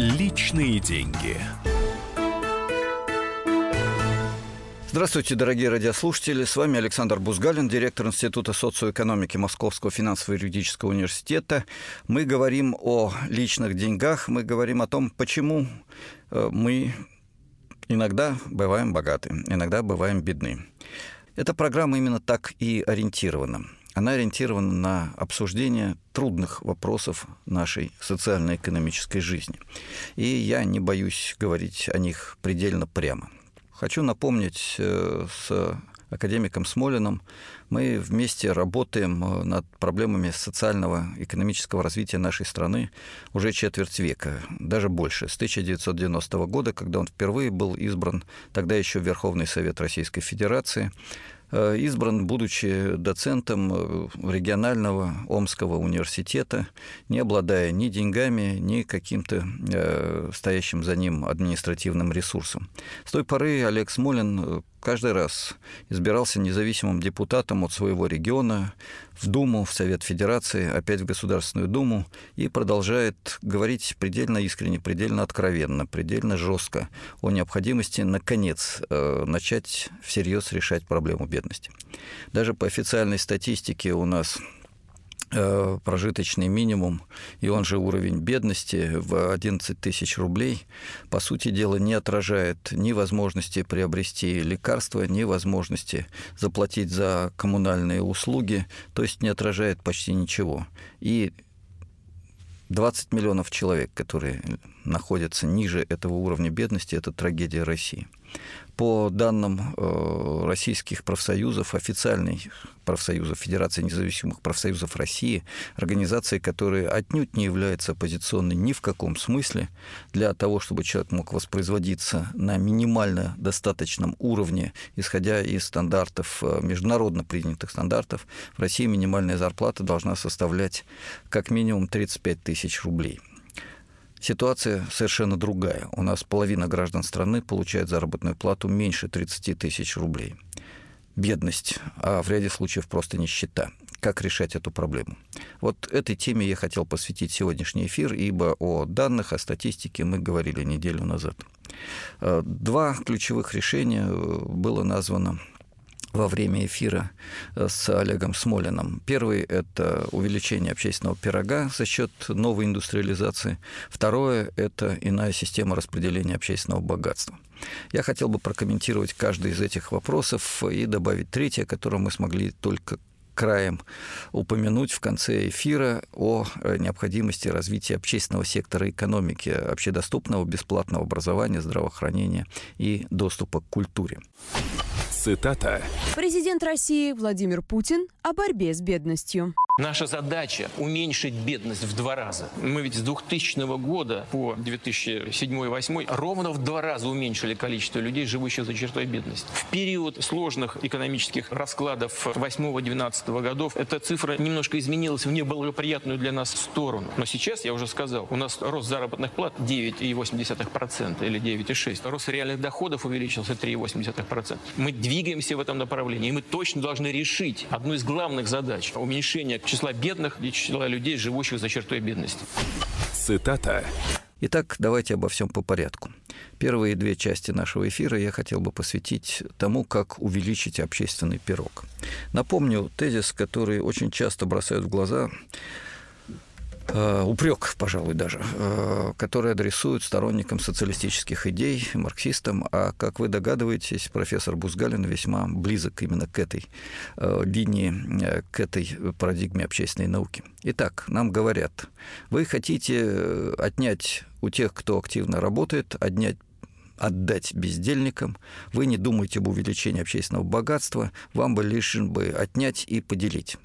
Личные деньги. Здравствуйте, дорогие радиослушатели. С вами Александр Бузгалин, директор Института социоэкономики Московского финансово-юридического университета. Мы говорим о личных деньгах, мы говорим о том, почему э, мы иногда бываем богаты, иногда бываем бедны. Эта программа именно так и ориентирована. Она ориентирована на обсуждение трудных вопросов нашей социально-экономической жизни. И я не боюсь говорить о них предельно прямо – Хочу напомнить э, с академиком Смолиным, мы вместе работаем э, над проблемами социального, экономического развития нашей страны уже четверть века, даже больше, с 1990 года, когда он впервые был избран, тогда еще Верховный Совет Российской Федерации, избран, будучи доцентом э, регионального Омского университета, не обладая ни деньгами, ни каким-то э, стоящим за ним административным ресурсом. С той поры Олег Смолин каждый раз избирался независимым депутатом от своего региона в Думу, в Совет Федерации, опять в Государственную Думу и продолжает говорить предельно искренне, предельно откровенно, предельно жестко о необходимости, наконец, э, начать всерьез решать проблему бедности. Даже по официальной статистике у нас прожиточный минимум, и он же уровень бедности в 11 тысяч рублей, по сути дела, не отражает ни возможности приобрести лекарства, ни возможности заплатить за коммунальные услуги, то есть не отражает почти ничего. И 20 миллионов человек, которые находятся ниже этого уровня бедности, это трагедия России. По данным э, российских профсоюзов, официальной профсоюза Федерации независимых профсоюзов России, организации, которые отнюдь не являются оппозиционной ни в каком смысле, для того, чтобы человек мог воспроизводиться на минимально достаточном уровне, исходя из стандартов, э, международно принятых стандартов, в России минимальная зарплата должна составлять как минимум 35 тысяч рублей – Ситуация совершенно другая. У нас половина граждан страны получает заработную плату меньше 30 тысяч рублей. Бедность, а в ряде случаев просто нищета. Как решать эту проблему? Вот этой теме я хотел посвятить сегодняшний эфир, ибо о данных, о статистике мы говорили неделю назад. Э, два ключевых решения э, было названо во время эфира э, с Олегом Смолиным. Первый – это увеличение общественного пирога за счет новой индустриализации. Второе – это иная система распределения общественного богатства. Я хотел бы прокомментировать каждый из этих вопросов и добавить третье, которое мы смогли только краем упомянуть в конце эфира о необходимости развития общественного сектора экономики, общедоступного бесплатного образования, здравоохранения и доступа к культуре. Цитата. Президент России Владимир Путин о борьбе с бедностью. Наша задача – уменьшить бедность в два раза. Мы ведь с 2000 года по 2007-2008 ровно в два раза уменьшили количество людей, живущих за чертой бедности. В период сложных экономических раскладов 8-12 годов эта цифра немножко изменилась в неблагоприятную для нас сторону. Но сейчас, я уже сказал, у нас рост заработных плат 9,8% или 9,6%. Рост реальных доходов увеличился 3,8%. Мы двигаемся в этом направлении, и мы точно должны решить одну из главных задач – уменьшение числа бедных и числа людей, живущих за чертой бедности. Цитата. Итак, давайте обо всем по порядку. Первые две части нашего эфира я хотел бы посвятить тому, как увеличить общественный пирог. Напомню тезис, который очень часто бросают в глаза упрек, пожалуй, даже, э, который адресуют сторонникам социалистических идей, марксистам, а, как вы догадываетесь, профессор Бузгалин весьма близок именно к этой э, линии, к этой парадигме общественной науки. Итак, нам говорят, вы хотите отнять у тех, кто активно работает, отнять отдать бездельникам, вы не думаете об увеличении общественного богатства, вам бы лишь бы отнять и поделить.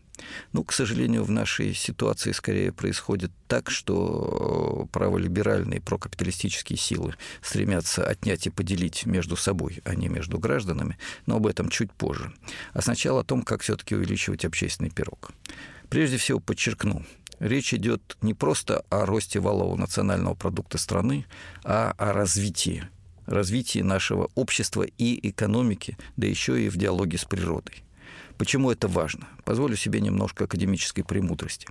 Ну, к сожалению, в нашей ситуации скорее происходит так, что праволиберальные прокапиталистические силы стремятся отнять и поделить между собой, а не между гражданами, но об этом чуть позже. А сначала о том, как все-таки увеличивать общественный пирог. Прежде всего подчеркну, Речь идет не просто о росте валового национального продукта страны, а о развитии развитии нашего общества и экономики, да еще и в диалоге с природой. Почему это важно? Позволю себе немножко академической премудрости.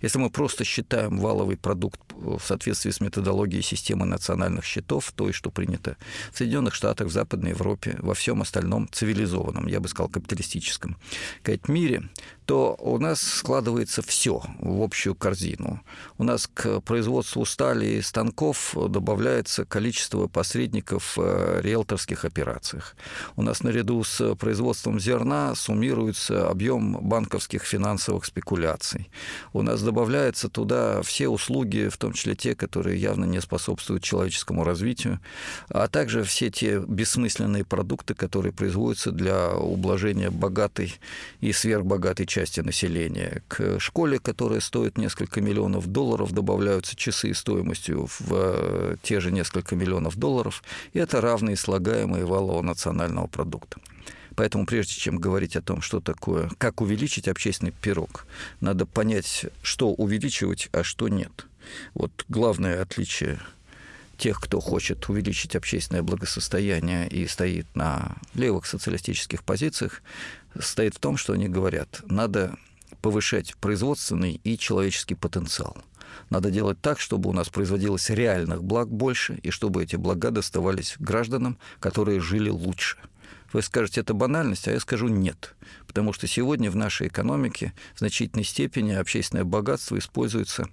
Если мы просто считаем валовый продукт в соответствии с методологией системы национальных счетов, той, что принято в Соединенных Штатах, в Западной Европе, во всем остальном цивилизованном, я бы сказал, капиталистическом мире, то у нас складывается все в общую корзину. У нас к производству стали и станков добавляется количество посредников в риэлторских операциях. У нас наряду с производством зерна суммируется объем банковских финансовых спекуляций. У нас добавляются туда все услуги, в том числе те, которые явно не способствуют человеческому развитию, а также все те бессмысленные продукты, которые производятся для ублажения богатой и сверхбогатой части части населения. К школе, которая стоит несколько миллионов долларов, добавляются часы стоимостью в э, те же несколько миллионов долларов, и это равные слагаемые валового национального продукта. Поэтому прежде чем говорить о том, что такое, как увеличить общественный пирог, надо понять, что увеличивать, а что нет. Вот главное отличие тех, кто хочет увеличить общественное благосостояние и стоит на левых социалистических позициях, стоит в том, что они говорят, надо повышать производственный и человеческий потенциал. Надо делать так, чтобы у нас производилось реальных благ больше, и чтобы эти блага доставались гражданам, которые жили лучше. Вы скажете, это банальность, а я скажу нет. Потому что сегодня в нашей экономике в значительной степени общественное богатство используется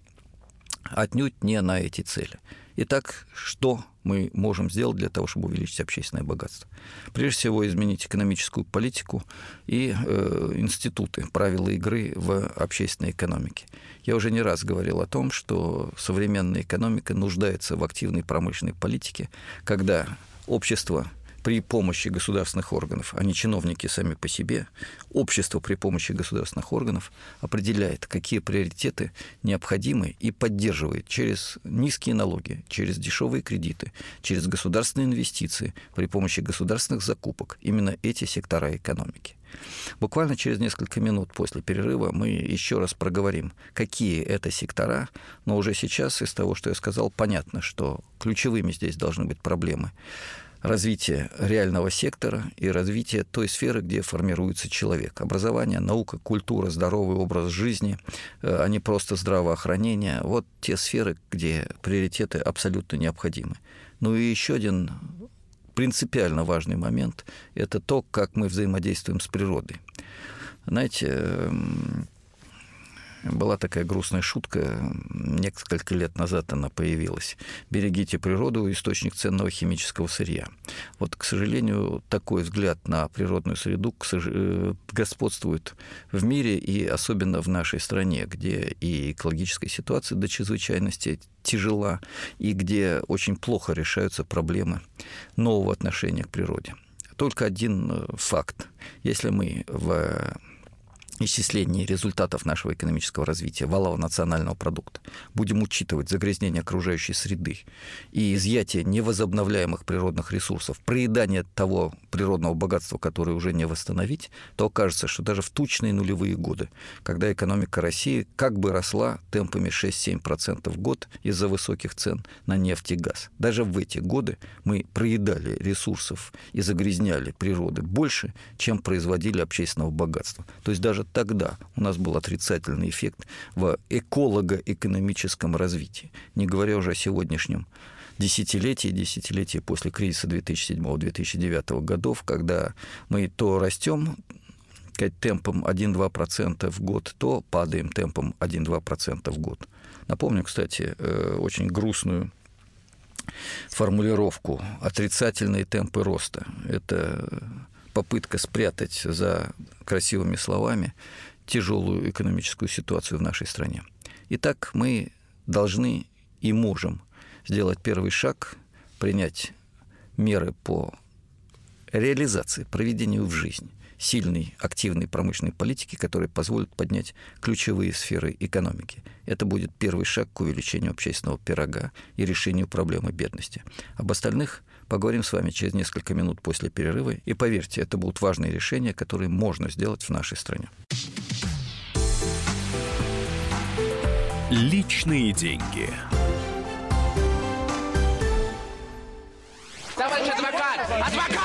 отнюдь не на эти цели. Итак, что мы можем сделать для того, чтобы увеличить общественное богатство? Прежде всего, изменить экономическую политику и э, институты, правила игры в общественной экономике. Я уже не раз говорил о том, что современная экономика нуждается в активной промышленной политике, когда общество при помощи государственных органов, а не чиновники сами по себе, общество при помощи государственных органов определяет, какие приоритеты необходимы и поддерживает через низкие налоги, через дешевые кредиты, через государственные инвестиции, при помощи государственных закупок именно эти сектора экономики. Буквально через несколько минут после перерыва мы еще раз проговорим, какие это сектора, но уже сейчас из того, что я сказал, понятно, что ключевыми здесь должны быть проблемы развитие реального сектора и развитие той сферы, где формируется человек. Образование, наука, культура, здоровый образ жизни, э, а не просто здравоохранение. Вот те сферы, где приоритеты абсолютно необходимы. Ну и еще один принципиально важный момент – это то, как мы взаимодействуем с природой. Знаете, эм, была такая грустная шутка, несколько лет назад она появилась. «Берегите природу, источник ценного химического сырья». Вот, к сожалению, такой взгляд на природную среду э, господствует в мире и особенно в нашей стране, где и экологическая ситуация до чрезвычайности тяжела, и где очень плохо решаются проблемы нового отношения к природе. Только один э, факт. Если мы в исчислении результатов нашего экономического развития, валового национального продукта, будем учитывать загрязнение окружающей среды и изъятие невозобновляемых природных ресурсов, проедание того природного богатства, которое уже не восстановить, то окажется, что даже в тучные нулевые годы, когда экономика России как бы росла темпами 6-7% в год из-за высоких цен на нефть и газ, даже в эти годы мы проедали ресурсов и загрязняли природы больше, чем производили общественного богатства. То есть даже тогда у нас был отрицательный эффект в эколого-экономическом развитии, не говоря уже о сегодняшнем десятилетии, десятилетии после кризиса 2007-2009 годов, когда мы то растем темпом 1-2% в год, то падаем темпом 1-2% в год. Напомню, кстати, э, очень грустную формулировку «отрицательные темпы роста». Это попытка спрятать за красивыми словами тяжелую экономическую ситуацию в нашей стране. Итак, мы должны и можем сделать первый шаг, принять меры по реализации, проведению в жизнь сильной, активной промышленной политики, которая позволит поднять ключевые сферы экономики. Это будет первый шаг к увеличению общественного пирога и решению проблемы бедности. Об остальных Поговорим с вами через несколько минут после перерыва. И поверьте, это будут важные решения, которые можно сделать в нашей стране. Личные деньги. Товарищ адвокат! Адвокат!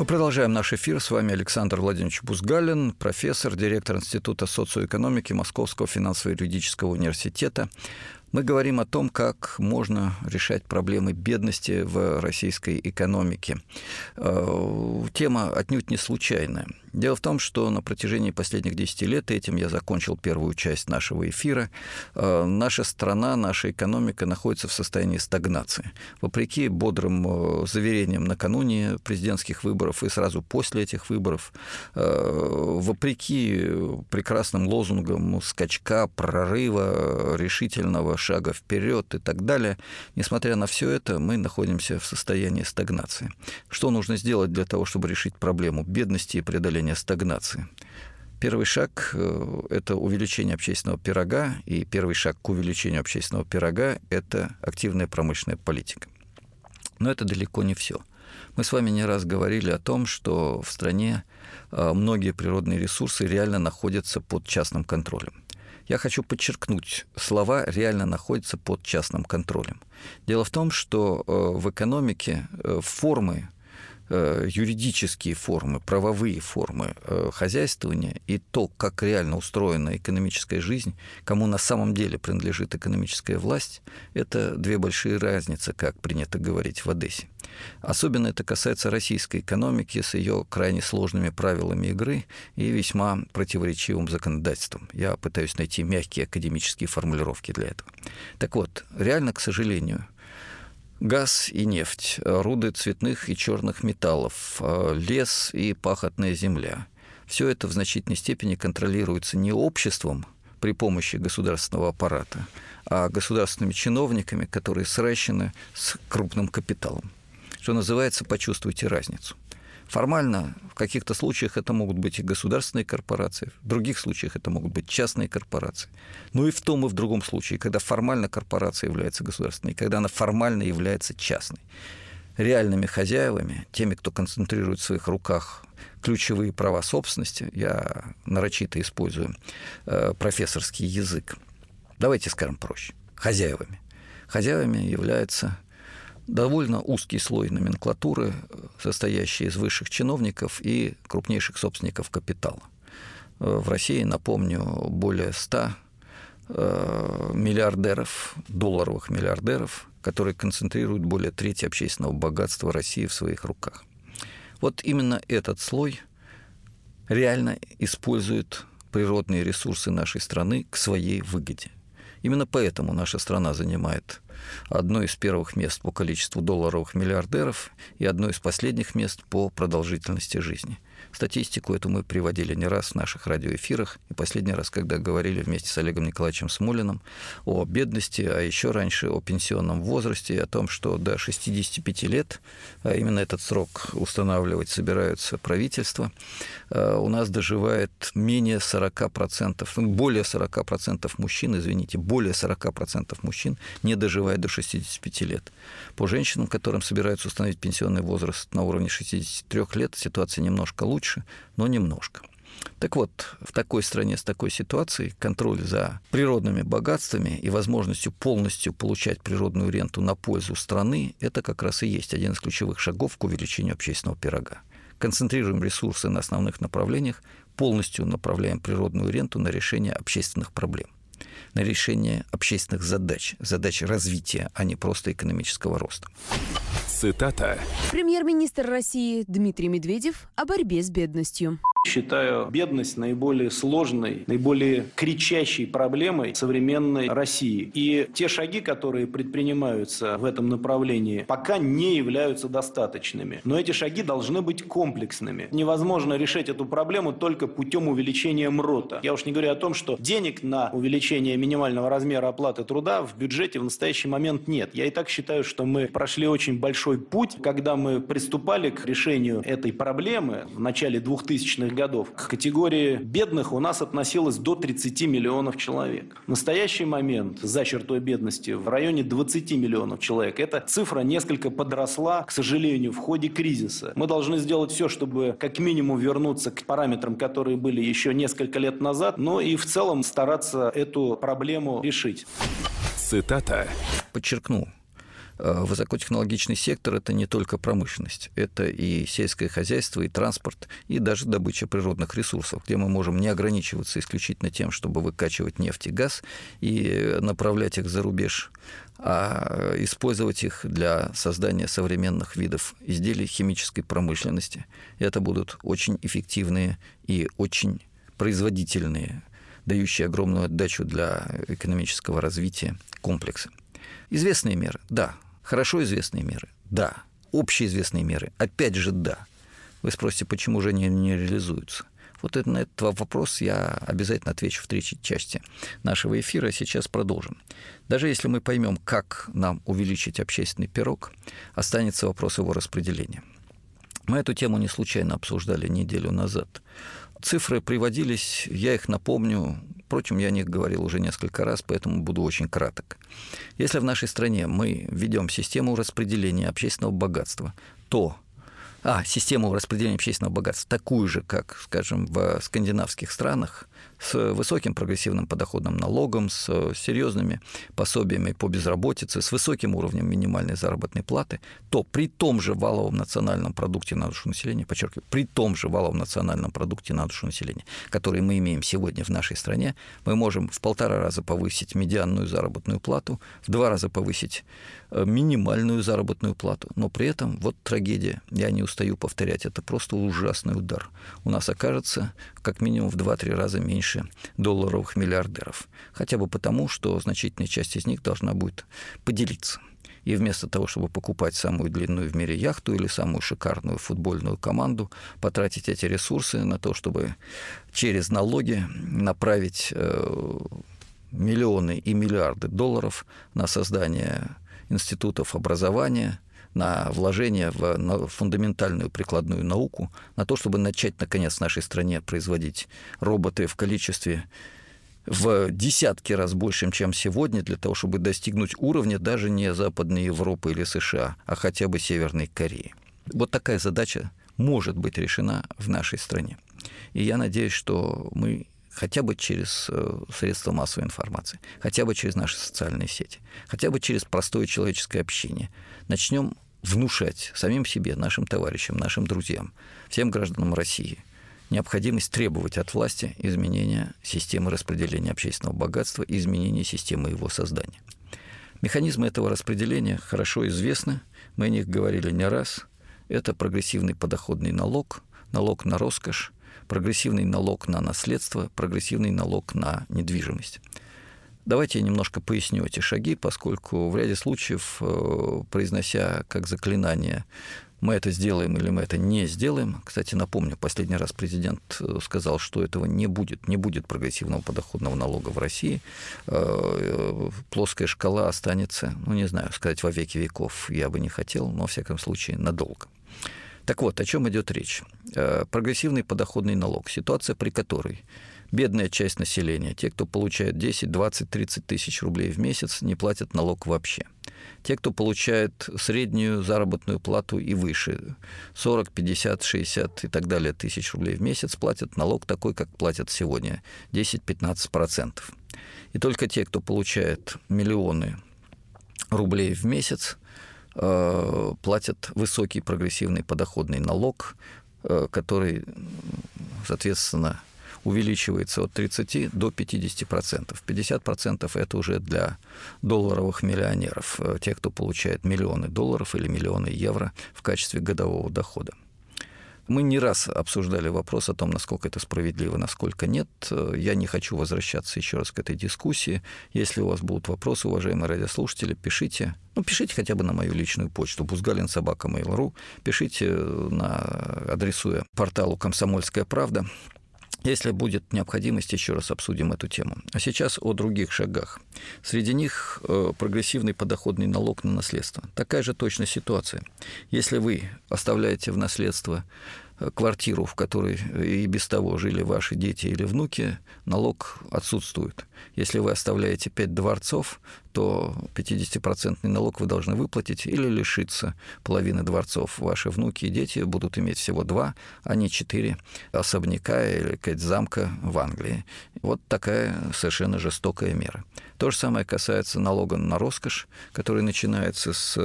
Мы продолжаем наш эфир. С вами Александр Владимирович Бузгалин, профессор, директор Института социоэкономики Московского финансово-юридического университета. Мы говорим о том, как можно решать проблемы бедности в российской экономике. Э, тема отнюдь не случайная. Дело в том, что на протяжении последних 10 лет, этим я закончил первую часть нашего эфира, э, наша страна, наша экономика находится в состоянии стагнации. Вопреки бодрым э, заверениям накануне президентских выборов и сразу после этих выборов, вопреки прекрасным лозунгам скачка, прорыва, решительного шага вперед и так далее. Несмотря на все это, мы находимся в состоянии стагнации. Что нужно сделать для того, чтобы решить проблему бедности и преодоления стагнации? Первый шаг э, – это увеличение общественного пирога, и первый шаг к увеличению общественного пирога – это активная промышленная политика. Но это далеко не все. Мы с вами не раз говорили о том, что в стране э, многие природные ресурсы реально находятся под частным контролем. Я хочу подчеркнуть, слова реально находятся под частным контролем. Дело в том, что э, в экономике формы юридические формы, правовые формы э, хозяйствования и то, как реально устроена экономическая жизнь, кому на самом деле принадлежит экономическая власть, это две большие разницы, как принято говорить в Одессе. Особенно это касается российской экономики с ее крайне сложными правилами игры и весьма противоречивым законодательством. Я пытаюсь найти мягкие академические формулировки для этого. Так вот, реально, к сожалению, Газ и нефть, руды цветных и черных металлов, э, лес и пахотная земля. Все это в значительной степени контролируется не обществом при помощи государственного аппарата, а государственными чиновниками, которые сращены с крупным капиталом. Что называется, почувствуйте разницу – Формально в каких-то случаях это могут быть и государственные корпорации, в других случаях это могут быть частные корпорации. Ну и в том и в другом случае, когда формально корпорация является государственной, когда она формально является частной. Реальными хозяевами, теми, кто концентрирует в своих руках ключевые права собственности, я нарочито использую э, профессорский язык, давайте скажем проще, хозяевами. Хозяевами является довольно узкий слой номенклатуры, состоящий из высших чиновников и крупнейших собственников капитала. В России, напомню, более 100 э, миллиардеров, долларовых миллиардеров, которые концентрируют более трети общественного богатства России в своих руках. Вот именно этот слой реально использует природные ресурсы нашей страны к своей выгоде. Именно поэтому наша страна занимает одно из первых мест по количеству долларовых миллиардеров и одно из последних мест по продолжительности жизни – Статистику эту мы приводили не раз в наших радиоэфирах, и последний раз, когда говорили вместе с Олегом Николаевичем Смолиным о бедности, а еще раньше о пенсионном возрасте, о том, что до 65 лет, а именно этот срок устанавливать собираются правительства, а, у нас доживает менее 40%, ну, более 40% мужчин, извините, более 40% мужчин не доживает до 65 лет. По женщинам, которым собираются установить пенсионный возраст на уровне 63 лет, ситуация немножко лучше, лучше, но немножко. Так вот, в такой стране с такой ситуацией контроль за природными богатствами и возможностью полностью получать природную ренту на пользу страны – это как раз и есть один из ключевых шагов к увеличению общественного пирога. Концентрируем ресурсы на основных направлениях, полностью направляем природную ренту на решение общественных проблем на решение общественных задач, задач развития, а не просто экономического роста. Цитата. Премьер-министр России Дмитрий Медведев о борьбе с бедностью. Считаю бедность наиболее сложной, наиболее кричащей проблемой современной России. И те шаги, которые предпринимаются в этом направлении, пока не являются достаточными. Но эти шаги должны быть комплексными. Невозможно решить эту проблему только путем увеличения МРОТа. Я уж не говорю о том, что денег на увеличение минимального размера оплаты труда в бюджете в настоящий момент нет. Я и так считаю, что мы прошли очень большой путь, когда мы приступали к решению этой проблемы в начале 2000-х 2000-х годов к категории бедных у нас относилось до 30 миллионов человек. В настоящий момент за чертой бедности в районе 20 миллионов человек. Эта цифра несколько подросла, к сожалению, в ходе кризиса. Мы должны сделать все, чтобы как минимум вернуться к параметрам, которые были еще несколько лет назад, но и в целом стараться эту проблему решить. Цитата. Подчеркну, э, высокотехнологичный сектор – это не только промышленность, это и сельское хозяйство, и транспорт, и даже добыча природных ресурсов, где мы можем не ограничиваться исключительно тем, чтобы выкачивать нефть и газ и направлять их за рубеж, а использовать их для создания современных видов изделий химической промышленности. Это будут очень эффективные и очень производительные дающие огромную отдачу для экономического развития комплекса. Известные меры, да. Хорошо известные меры, да. Общеизвестные меры, опять же, да. Вы спросите, почему же они не реализуются? Вот на этот вопрос я обязательно отвечу в третьей части нашего эфира. Сейчас продолжим. Даже если мы поймем, как нам увеличить общественный пирог, останется вопрос его распределения. Мы эту тему не случайно обсуждали неделю назад. Цифры приводились, я их напомню, впрочем, я о них говорил уже несколько раз, поэтому буду очень краток. Если в нашей стране мы ведем систему распределения общественного богатства, то а, систему распределения общественного богатства, такую же, как, скажем, в скандинавских странах, с высоким прогрессивным подоходным налогом, с серьезными пособиями по безработице, с высоким уровнем минимальной заработной платы, то при том же валовом национальном продукте на душу населения, подчеркиваю, при том же валовом национальном продукте на душу населения, который мы имеем сегодня в нашей стране, мы можем в полтора раза повысить медианную заработную плату, в два раза повысить э, минимальную заработную плату. Но при этом вот трагедия, я не устаю повторять, это просто ужасный удар. У нас окажется как минимум в 2-3 раза меньше долларовых миллиардеров. Хотя бы потому, что значительная часть из них должна будет поделиться. И вместо того, чтобы покупать самую длинную в мире яхту или самую шикарную футбольную команду, потратить эти ресурсы на то, чтобы через налоги направить э, миллионы и миллиарды долларов на создание институтов образования, на вложение в на фундаментальную прикладную науку, на то, чтобы начать, наконец, в нашей стране производить роботы в количестве в десятки раз большим, чем сегодня, для того, чтобы достигнуть уровня даже не Западной Европы или США, а хотя бы Северной Кореи. Вот такая задача может быть решена в нашей стране. И я надеюсь, что мы хотя бы через э, средства массовой информации, хотя бы через наши социальные сети, хотя бы через простое человеческое общение. Начнем внушать самим себе, нашим товарищам, нашим друзьям, всем гражданам России необходимость требовать от власти изменения системы распределения общественного богатства и изменения системы его создания. Механизмы этого распределения хорошо известны, мы о них говорили не раз. Это прогрессивный подоходный налог, налог на роскошь, прогрессивный налог на наследство, прогрессивный налог на недвижимость. Давайте я немножко поясню эти шаги, поскольку в ряде случаев, э, произнося как заклинание мы это сделаем или мы это не сделаем. Кстати, напомню, последний раз президент э, сказал, что этого не будет, не будет прогрессивного подоходного налога в России. Э, плоская шкала останется, ну, не знаю, сказать во веки веков я бы не хотел, но, во всяком случае, надолго. Так вот, о чем идет речь? Э, прогрессивный подоходный налог, ситуация при которой бедная часть населения, те, кто получает 10, 20, 30 тысяч рублей в месяц, не платят налог вообще. Те, кто получает среднюю заработную плату и выше, 40, 50, 60 и так далее тысяч рублей в месяц, платят налог такой, как платят сегодня, 10-15%. И только те, кто получает миллионы рублей в месяц, Э, платят высокий прогрессивный подоходный налог, э, который, соответственно, увеличивается от 30 до 50 процентов. 50 процентов это уже для долларовых миллионеров, э, тех, кто получает миллионы долларов или миллионы евро в качестве годового дохода. Мы не раз обсуждали вопрос о том, насколько это справедливо, насколько нет. Я не хочу возвращаться еще раз к этой дискуссии. Если у вас будут вопросы, уважаемые радиослушатели, пишите. Ну, пишите хотя бы на мою личную почту бузгалин собака mail.ru. Пишите, на, адресуя порталу «Комсомольская правда». Если будет необходимость, еще раз обсудим эту тему. А сейчас о других шагах. Среди них э, прогрессивный подоходный налог на наследство. Такая же точно ситуация. Если вы оставляете в наследство квартиру, в которой и без того жили ваши дети или внуки, налог отсутствует. Если вы оставляете пять дворцов, то 50% налог вы должны выплатить или лишиться половины дворцов. Ваши внуки и дети будут иметь всего два, а не четыре особняка или сказать, замка в Англии. Вот такая совершенно жестокая мера. То же самое касается налога на роскошь, который начинается с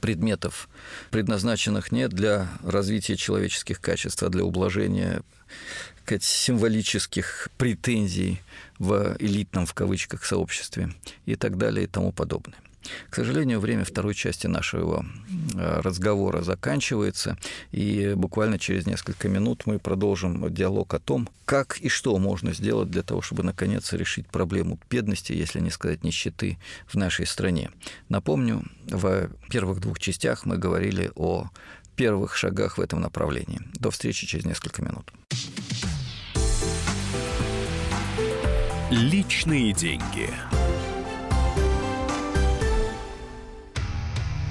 предметов, предназначенных не для развития человеческих качеств, а для ублажения символических претензий в элитном, в кавычках, сообществе и так далее и тому подобное. К сожалению, время второй части нашего э, разговора заканчивается, и буквально через несколько минут мы продолжим диалог о том, как и что можно сделать для того, чтобы наконец решить проблему бедности, если не сказать нищеты в нашей стране. Напомню, в первых двух частях мы говорили о первых шагах в этом направлении. До встречи через несколько минут. Личные деньги.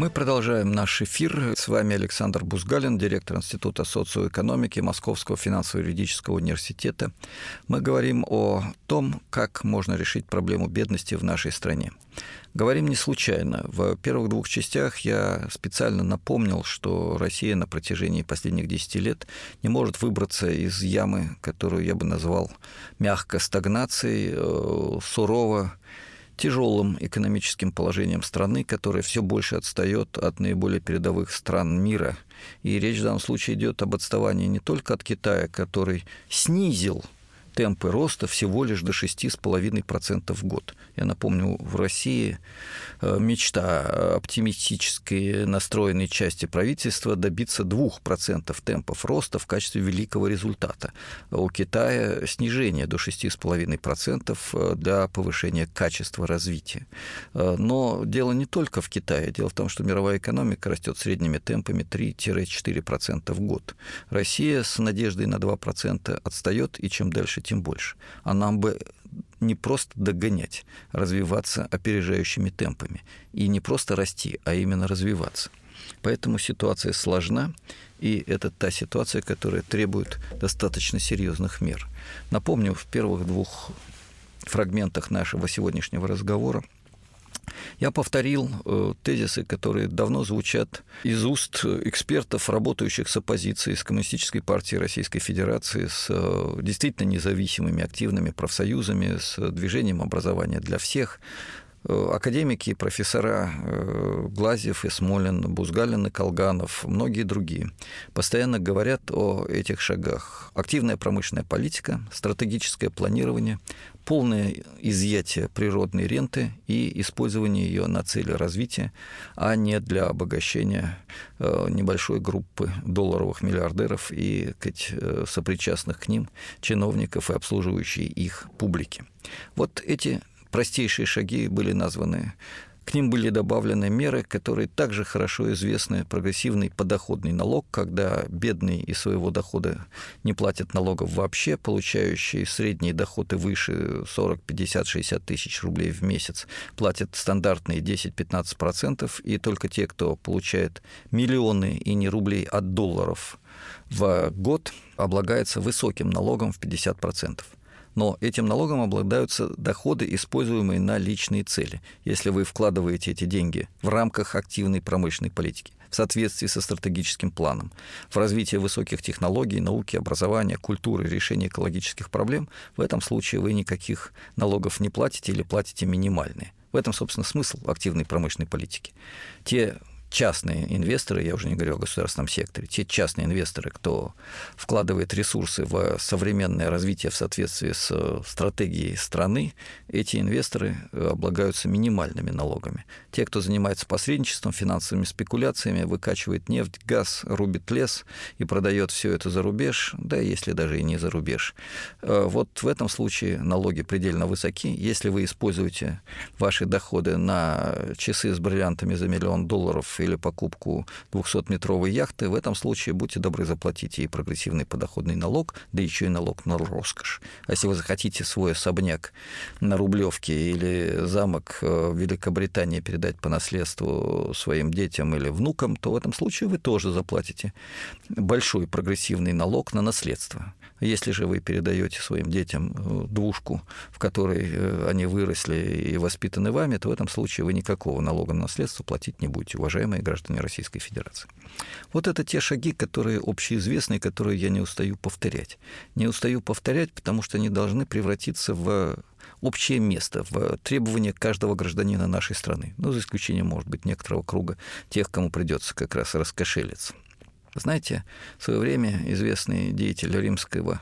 Мы продолжаем наш эфир. С вами Александр Бузгалин, директор Института социоэкономики Московского финансово-юридического университета. Мы говорим о том, как можно решить проблему бедности в нашей стране. Говорим не случайно. В первых двух частях я специально напомнил, что Россия на протяжении последних 10 лет не может выбраться из ямы, которую я бы назвал мягко стагнацией, э, сурово тяжелым экономическим положением страны, которая все больше отстает от наиболее передовых стран мира. И речь в данном случае идет об отставании не только от Китая, который снизил темпы роста всего лишь до 6,5% в год. Я напомню, в России э, мечта оптимистической настроенной части правительства добиться 2% темпов роста в качестве великого результата. У Китая снижение до 6,5% э, для повышения качества развития. Э, но дело не только в Китае. Дело в том, что мировая экономика растет средними темпами 3-4% в год. Россия с надеждой на 2% отстает, и чем дальше, тем больше. А нам бы не просто догонять, развиваться опережающими темпами. И не просто расти, а именно развиваться. Поэтому ситуация сложна, и это та ситуация, которая требует достаточно серьезных мер. Напомню, в первых двух фрагментах нашего сегодняшнего разговора я повторил э, тезисы, которые давно звучат из уст экспертов, работающих с оппозицией, с Коммунистической партией Российской Федерации, с э, действительно независимыми активными профсоюзами, с движением образования для всех, Э, академики, профессора э, Глазьев и Смолин, Бузгалин и Колганов, многие другие, постоянно говорят о этих шагах. Активная промышленная политика, стратегическое планирование, полное изъятие природной ренты и использование ее на цели развития, а не для обогащения э, небольшой группы долларовых миллиардеров и сказать, сопричастных к ним чиновников и обслуживающей их публики. Вот эти простейшие шаги были названы. К ним были добавлены меры, которые также хорошо известны. Прогрессивный подоходный налог, когда бедные из своего дохода не платят налогов вообще, получающие средние доходы выше 40, 50, 60 тысяч рублей в месяц, платят стандартные 10-15%, и только те, кто получает миллионы и не рублей от долларов в год, облагается высоким налогом в 50% но этим налогом обладаются доходы, используемые на личные цели, если вы вкладываете эти деньги в рамках активной промышленной политики в соответствии со стратегическим планом, в развитие высоких технологий, науки, образования, культуры, решения экологических проблем, в этом случае вы никаких налогов не платите или платите минимальные. В этом, собственно, смысл активной промышленной политики. Те частные инвесторы, я уже не говорю о государственном секторе, те частные инвесторы, кто вкладывает ресурсы в современное развитие в соответствии с стратегией страны, эти инвесторы облагаются минимальными налогами. Те, кто занимается посредничеством, финансовыми спекуляциями, выкачивает нефть, газ, рубит лес и продает все это за рубеж, да если даже и не за рубеж. Э, вот в этом случае налоги предельно высоки. Если вы используете ваши доходы на часы с бриллиантами за миллион долларов или покупку 200-метровой яхты, в этом случае будьте добры, заплатите и прогрессивный подоходный налог, да еще и налог на роскошь. А если вы захотите свой особняк на Рублевке или замок в Великобритании передать по наследству своим детям или внукам, то в этом случае вы тоже заплатите большой прогрессивный налог на наследство. Если же вы передаете своим детям э, двушку, в которой э, они выросли и воспитаны вами, то в этом случае вы никакого налога на наследство платить не будете, уважаемые граждане Российской Федерации. Вот это те шаги, которые общеизвестны, которые я не устаю повторять. Не устаю повторять, потому что они должны превратиться в общее место в требования каждого гражданина нашей страны. Ну, за исключением, может быть, некоторого круга тех, кому придется как раз раскошелиться. Знаете, в свое время известный деятель римского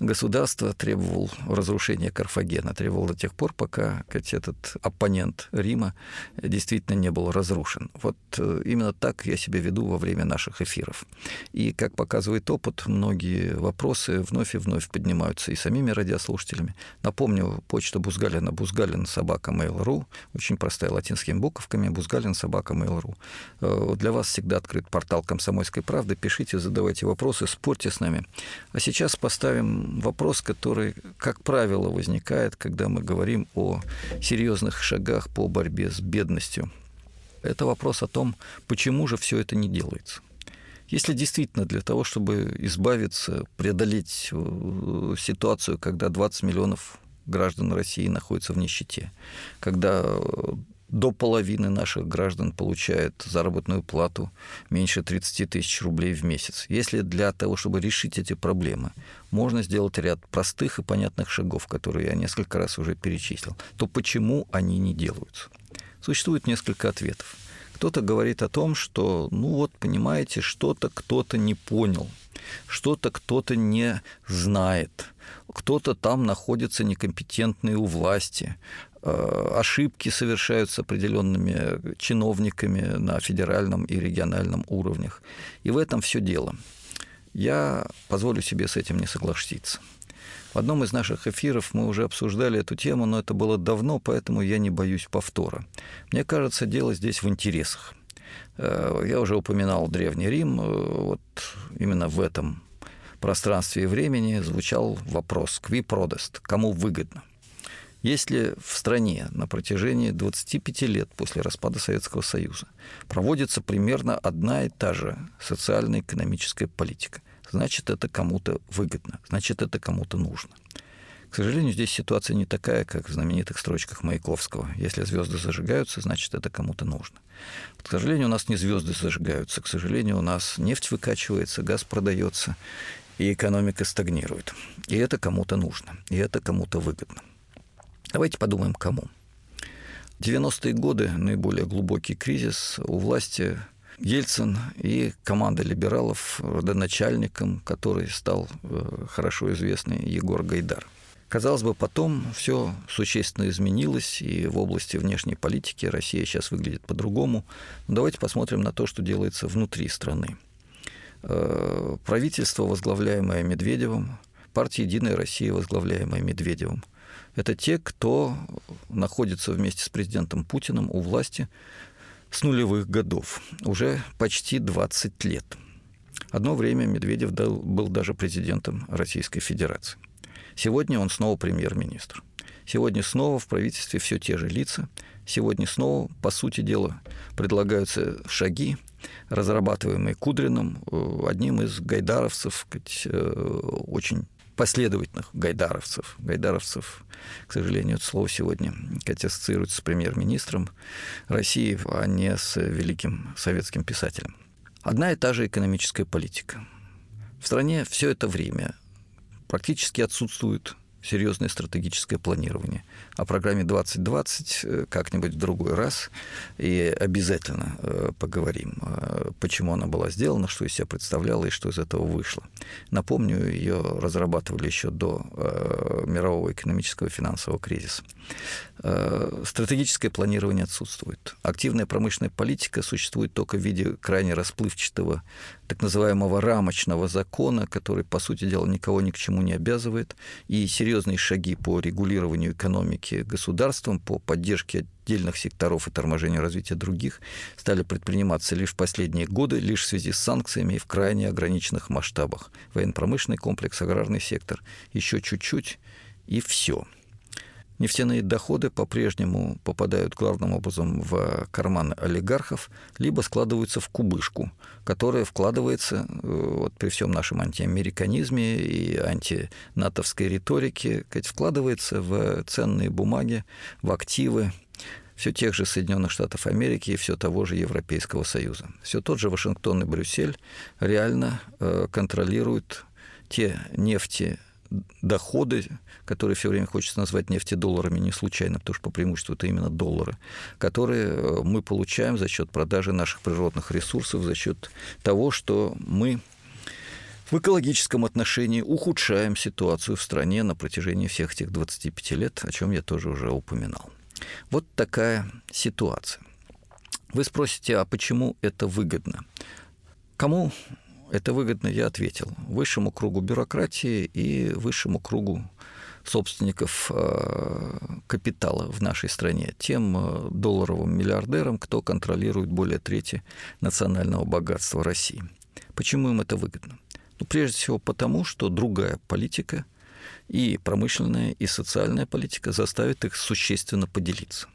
государства требовал разрушения Карфагена, требовал до тех пор, пока сказать, этот оппонент Рима действительно не был разрушен. Вот э, именно так я себя веду во время наших эфиров. И, как показывает опыт, многие вопросы вновь и вновь поднимаются и самими радиослушателями. Напомню, почта Бузгалина, Бузгалин, собака Mail.ru, очень простая, латинскими буковками, Бузгалин, собака Mail.ru. Э, для вас всегда открыт портал «Комсомольской правды», правды. Пишите, задавайте вопросы, спорьте с нами. А сейчас поставим вопрос, который, как правило, возникает, когда мы говорим о серьезных шагах по борьбе с бедностью. Это вопрос о том, почему же все это не делается. Если действительно для того, чтобы избавиться, преодолеть э, ситуацию, когда 20 миллионов граждан России находятся в нищете, когда до половины наших граждан получает заработную плату меньше 30 тысяч рублей в месяц. Если для того, чтобы решить эти проблемы, можно сделать ряд простых и понятных шагов, которые я несколько раз уже перечислил, то почему они не делаются? Существует несколько ответов. Кто-то говорит о том, что, ну вот, понимаете, что-то кто-то не понял, что-то кто-то не знает, кто-то там находится некомпетентный у власти, ошибки совершаются определенными чиновниками на федеральном и региональном уровнях. И в этом все дело. Я позволю себе с этим не согласиться. В одном из наших эфиров мы уже обсуждали эту тему, но это было давно, поэтому я не боюсь повтора. Мне кажется, дело здесь в интересах. Э, я уже упоминал Древний Рим. Э, вот именно в этом пространстве и времени звучал вопрос «Кви продест?» – «Кому выгодно?» Если в стране на протяжении 25 лет после распада Советского Союза проводится примерно одна и та же социально-экономическая политика, значит, это кому-то выгодно, значит, это кому-то нужно. К сожалению, здесь ситуация не такая, как в знаменитых строчках Маяковского. Если звезды зажигаются, значит, это кому-то нужно. к сожалению, у нас не звезды зажигаются. К сожалению, у нас нефть выкачивается, газ продается, и экономика стагнирует. И это кому-то нужно, и это кому-то выгодно. Давайте подумаем, кому. 90-е годы наиболее глубокий кризис у власти Ельцин и команда либералов, родоначальником, который стал э, хорошо известный Егор Гайдар. Казалось бы, потом все существенно изменилось, и в области внешней политики Россия сейчас выглядит по-другому. Но давайте посмотрим на то, что делается внутри страны. Э, правительство, возглавляемое Медведевым, партия «Единая Россия», возглавляемая Медведевым – это те, кто находится вместе с президентом Путиным у власти с нулевых годов, уже почти 20 лет. Одно время Медведев был даже президентом Российской Федерации. Сегодня он снова премьер-министр. Сегодня снова в правительстве все те же лица. Сегодня снова, по сути дела, предлагаются шаги, разрабатываемые Кудриным, э, одним из гайдаровцев, э, очень последовательных гайдаровцев. Гайдаровцев, к сожалению, это слово сегодня ассоциируется с премьер-министром России, а не с великим советским писателем. Одна и та же экономическая политика. В стране все это время практически отсутствует серьезное стратегическое планирование. О программе 2020 э, как-нибудь в другой раз и обязательно э, поговорим, э, почему она была сделана, что из себя представляла и что из этого вышло. Напомню, ее разрабатывали еще до мирового экономического и финансового кризиса. Стратегическое планирование отсутствует. Активная промышленная политика существует только в виде крайне расплывчатого так называемого рамочного закона, который, по сути дела, никого ни к чему не обязывает, и серьезные шаги по регулированию экономики государством, по поддержке отдельных секторов и торможению развития других стали предприниматься лишь в последние годы, лишь в связи с санкциями и в крайне ограниченных масштабах. Военно-промышленный комплекс, аграрный сектор, еще чуть-чуть и все. Нефтяные доходы по-прежнему попадают главным образом в карманы олигархов, либо складываются в кубышку, которая вкладывается э, вот, при всем нашем антиамериканизме и антинатовской риторике, вкладывается в ценные бумаги, в активы, все тех же Соединенных Штатов Америки и все того же Европейского Союза. Все тот же Вашингтон и Брюссель реально э, контролируют те нефти доходы, которые все время хочется назвать нефтедолларами, не случайно, потому что по преимуществу это именно доллары, которые э, мы получаем за счет продажи наших природных ресурсов, за счет того, что мы в экологическом отношении ухудшаем ситуацию в стране на протяжении всех этих 25 лет, о чем я тоже уже упоминал. Вот такая ситуация. Вы спросите, а почему это выгодно? Кому это выгодно, я ответил. Высшему кругу бюрократии и высшему кругу собственников э, капитала в нашей стране, тем э, долларовым миллиардерам, кто контролирует более трети национального богатства России. Почему им это выгодно? Ну, прежде всего потому, что другая политика и промышленная, и социальная политика заставит их существенно поделиться,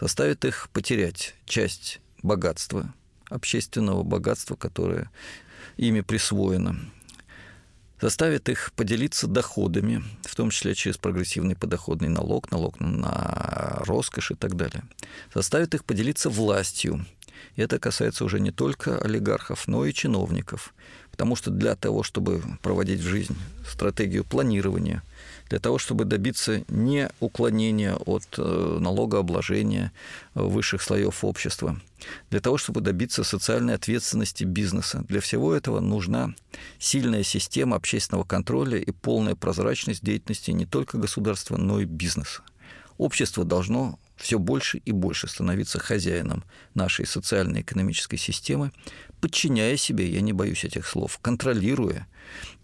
заставит их потерять часть богатства, общественного богатства, которое ими присвоено, заставит их поделиться доходами, в том числе через прогрессивный подоходный налог, налог на роскошь и так далее. Заставит их поделиться властью. И это касается уже не только олигархов, но и чиновников. Потому что для того, чтобы проводить в жизнь стратегию планирования – для того, чтобы добиться не уклонения от э, налогообложения высших слоев общества, для того, чтобы добиться социальной ответственности бизнеса. Для всего этого нужна сильная система общественного контроля и полная прозрачность деятельности не только государства, но и бизнеса. Общество должно все больше и больше становиться хозяином нашей социально-экономической системы, подчиняя себе, я не боюсь этих слов, контролируя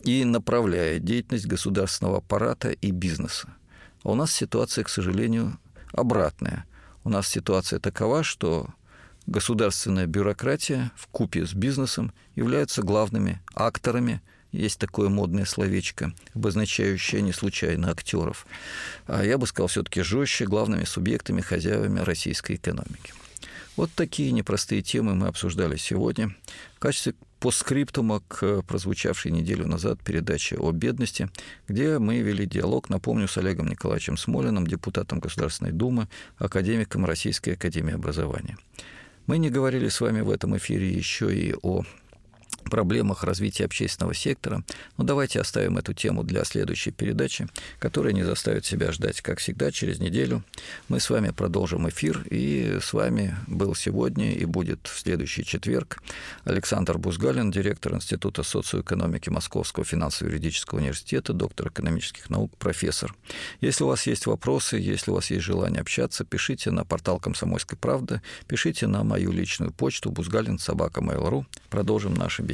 и направляя деятельность государственного аппарата и бизнеса. А у нас ситуация, к сожалению, обратная. У нас ситуация такова, что государственная бюрократия в купе с бизнесом являются главными акторами есть такое модное словечко, обозначающее не случайно актеров. А я бы сказал все-таки жестче главными субъектами, хозяевами российской экономики. Вот такие непростые темы мы обсуждали сегодня. В качестве постскриптума к прозвучавшей неделю назад передаче о бедности, где мы вели диалог, напомню, с Олегом Николаевичем Смолиным, депутатом Государственной Думы, академиком Российской Академии Образования. Мы не говорили с вами в этом эфире еще и о проблемах развития общественного сектора. Но давайте оставим эту тему для следующей передачи, которая не заставит себя ждать, как всегда, через неделю. Мы с вами продолжим эфир, и с вами был сегодня и будет в следующий четверг Александр Бузгалин, директор Института социоэкономики Московского финансово-юридического университета, доктор экономических наук, профессор. Если у вас есть вопросы, если у вас есть желание общаться, пишите на портал «Комсомольской правды», пишите на мою личную почту бузгалин собака. Продолжим наши беседы